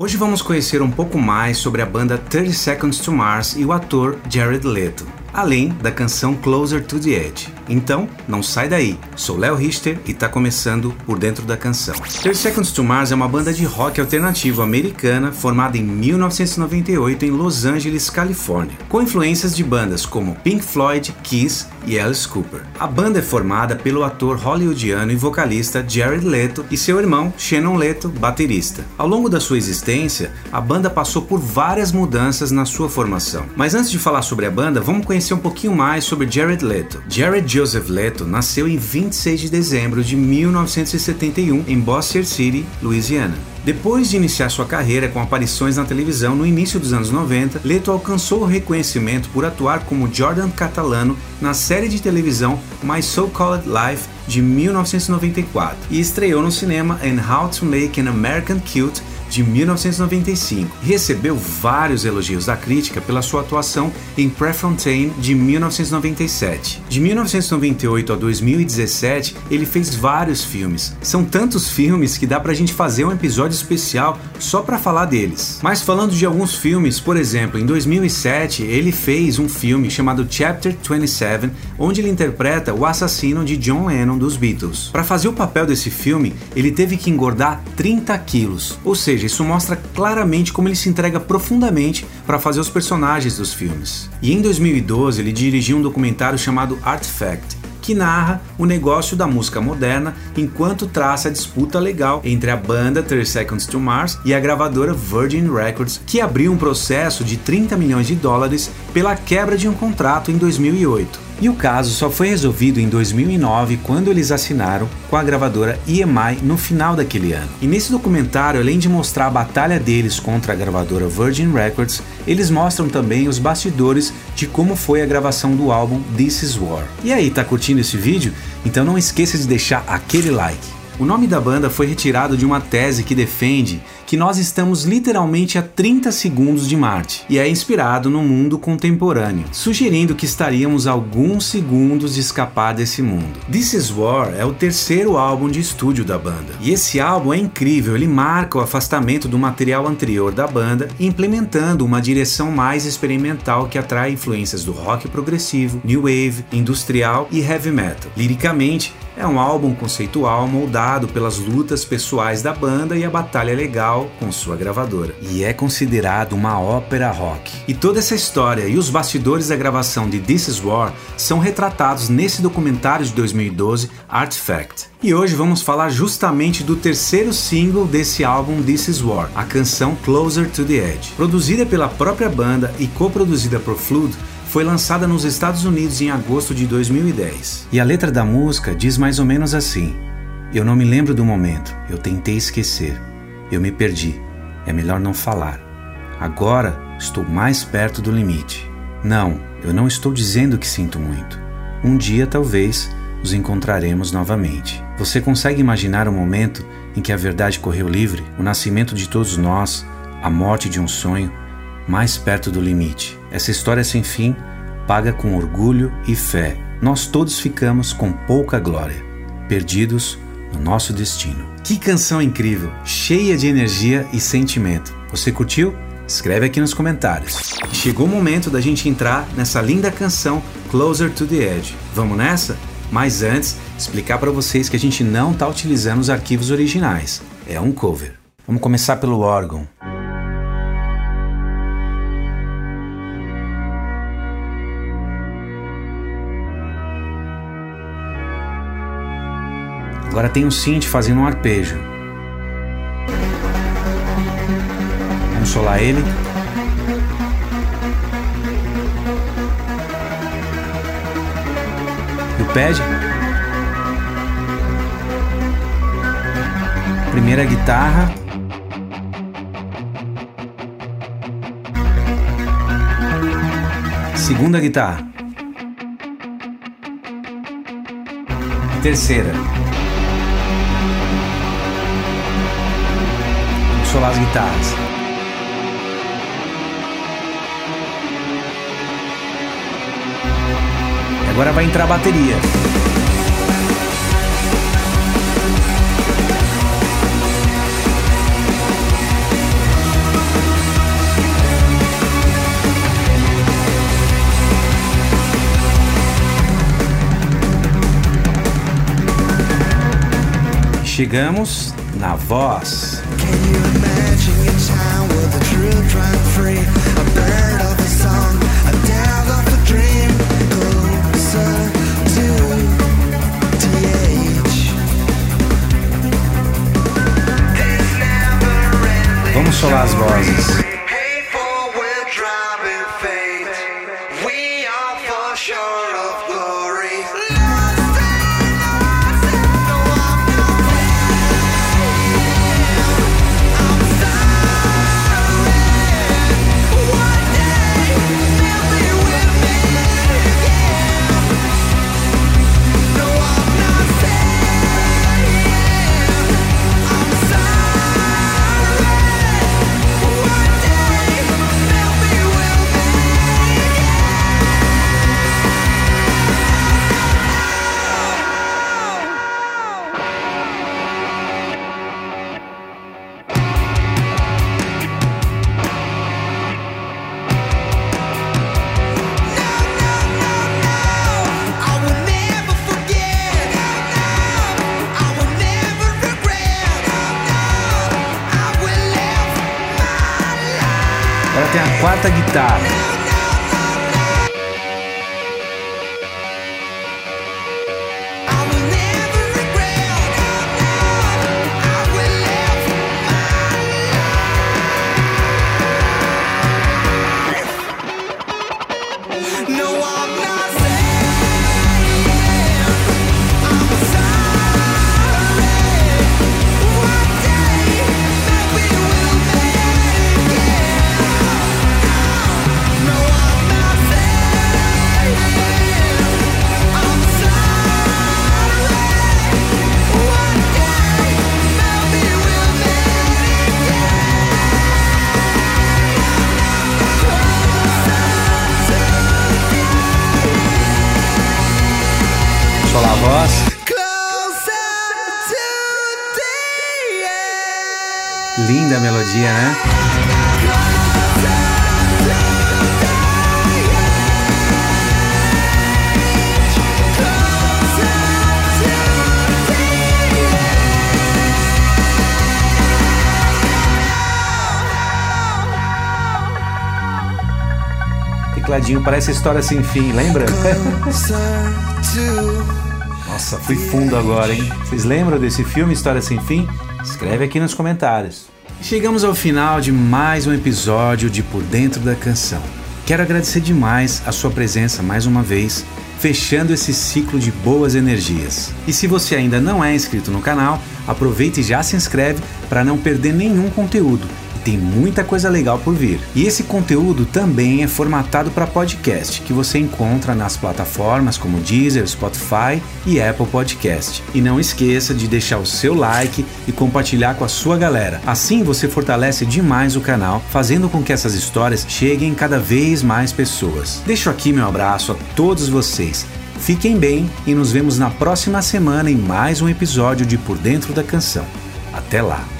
Hoje vamos conhecer um pouco mais sobre a banda 30 Seconds to Mars e o ator Jared Leto, além da canção Closer to the Edge. Então, não sai daí. Sou Léo Richter e está começando por dentro da canção. 30 Seconds to Mars é uma banda de rock alternativo americana formada em 1998 em Los Angeles, Califórnia, com influências de bandas como Pink Floyd, Kiss e Alice Cooper. A banda é formada pelo ator hollywoodiano e vocalista Jared Leto e seu irmão Shannon Leto, baterista. Ao longo da sua existência, a banda passou por várias mudanças na sua formação. Mas antes de falar sobre a banda, vamos conhecer um pouquinho mais sobre Jared Leto. Jared Joseph Leto nasceu em 26 de dezembro de 1971 em Bossier City, Louisiana. Depois de iniciar sua carreira com aparições na televisão no início dos anos 90, Leto alcançou o reconhecimento por atuar como Jordan Catalano na série de televisão My So-Called Life de 1994 e estreou no cinema In How to Make an American Cute de 1995 e recebeu vários elogios da crítica pela sua atuação em Prefontaine de 1997. De 1998 a 2017, ele fez vários filmes. São tantos filmes que dá pra gente fazer um episódio especial só para falar deles. Mas falando de alguns filmes, por exemplo, em 2007 ele fez um filme chamado Chapter 27, onde ele interpreta o assassino de John Lennon dos Beatles. Para fazer o papel desse filme, ele teve que engordar 30 quilos, ou seja, seja, isso mostra claramente como ele se entrega profundamente para fazer os personagens dos filmes. E em 2012 ele dirigiu um documentário chamado Artifact, que narra o negócio da música moderna enquanto traça a disputa legal entre a banda 30 Seconds to Mars e a gravadora Virgin Records, que abriu um processo de 30 milhões de dólares pela quebra de um contrato em 2008. E o caso só foi resolvido em 2009 quando eles assinaram com a gravadora EMI no final daquele ano. E nesse documentário, além de mostrar a batalha deles contra a gravadora Virgin Records, eles mostram também os bastidores de como foi a gravação do álbum This Is War. E aí, tá curtindo esse vídeo? Então não esqueça de deixar aquele like. O nome da banda foi retirado de uma tese que defende que nós estamos literalmente a 30 segundos de Marte e é inspirado no mundo contemporâneo, sugerindo que estaríamos alguns segundos de escapar desse mundo. This Is War é o terceiro álbum de estúdio da banda e esse álbum é incrível, ele marca o afastamento do material anterior da banda, implementando uma direção mais experimental que atrai influências do rock progressivo, new wave, industrial e heavy metal. Liricamente, é um álbum conceitual moldado pelas lutas pessoais da banda e a batalha legal com sua gravadora. E é considerado uma ópera rock. E toda essa história e os bastidores da gravação de This Is War são retratados nesse documentário de 2012, Artifact. E hoje vamos falar justamente do terceiro single desse álbum This Is War, a canção Closer to the Edge. Produzida pela própria banda e coproduzida por Flood, foi lançada nos Estados Unidos em agosto de 2010. E a letra da música diz mais ou menos assim: Eu não me lembro do momento, eu tentei esquecer, eu me perdi, é melhor não falar. Agora estou mais perto do limite. Não, eu não estou dizendo que sinto muito. Um dia talvez nos encontraremos novamente. Você consegue imaginar o momento em que a verdade correu livre, o nascimento de todos nós, a morte de um sonho, mais perto do limite. Essa história sem fim paga com orgulho e fé. Nós todos ficamos com pouca glória, perdidos no nosso destino. Que canção incrível, cheia de energia e sentimento. Você curtiu? Escreve aqui nos comentários. Chegou o momento da gente entrar nessa linda canção Closer to the Edge. Vamos nessa? Mas antes, explicar para vocês que a gente não está utilizando os arquivos originais. É um cover. Vamos começar pelo órgão. Agora tem um synth fazendo um arpejo. Vamos solar ele. E o pad. Primeira guitarra. Segunda guitarra. Terceira. solar as guitarras. E agora vai entrar a bateria. chegamos na voz. Vamos quarta guitarra. Voz. Linda a melodia, né? Tecladinho parece história sem fim, lembra? Nossa, fui fundo agora, hein? Vocês lembram desse filme História Sem Fim? Escreve aqui nos comentários. Chegamos ao final de mais um episódio de Por Dentro da Canção. Quero agradecer demais a sua presença mais uma vez, fechando esse ciclo de boas energias. E se você ainda não é inscrito no canal, aproveite e já se inscreve para não perder nenhum conteúdo tem muita coisa legal por vir. E esse conteúdo também é formatado para podcast, que você encontra nas plataformas como Deezer, Spotify e Apple Podcast. E não esqueça de deixar o seu like e compartilhar com a sua galera. Assim você fortalece demais o canal, fazendo com que essas histórias cheguem cada vez mais pessoas. Deixo aqui meu abraço a todos vocês. Fiquem bem e nos vemos na próxima semana em mais um episódio de Por Dentro da Canção. Até lá!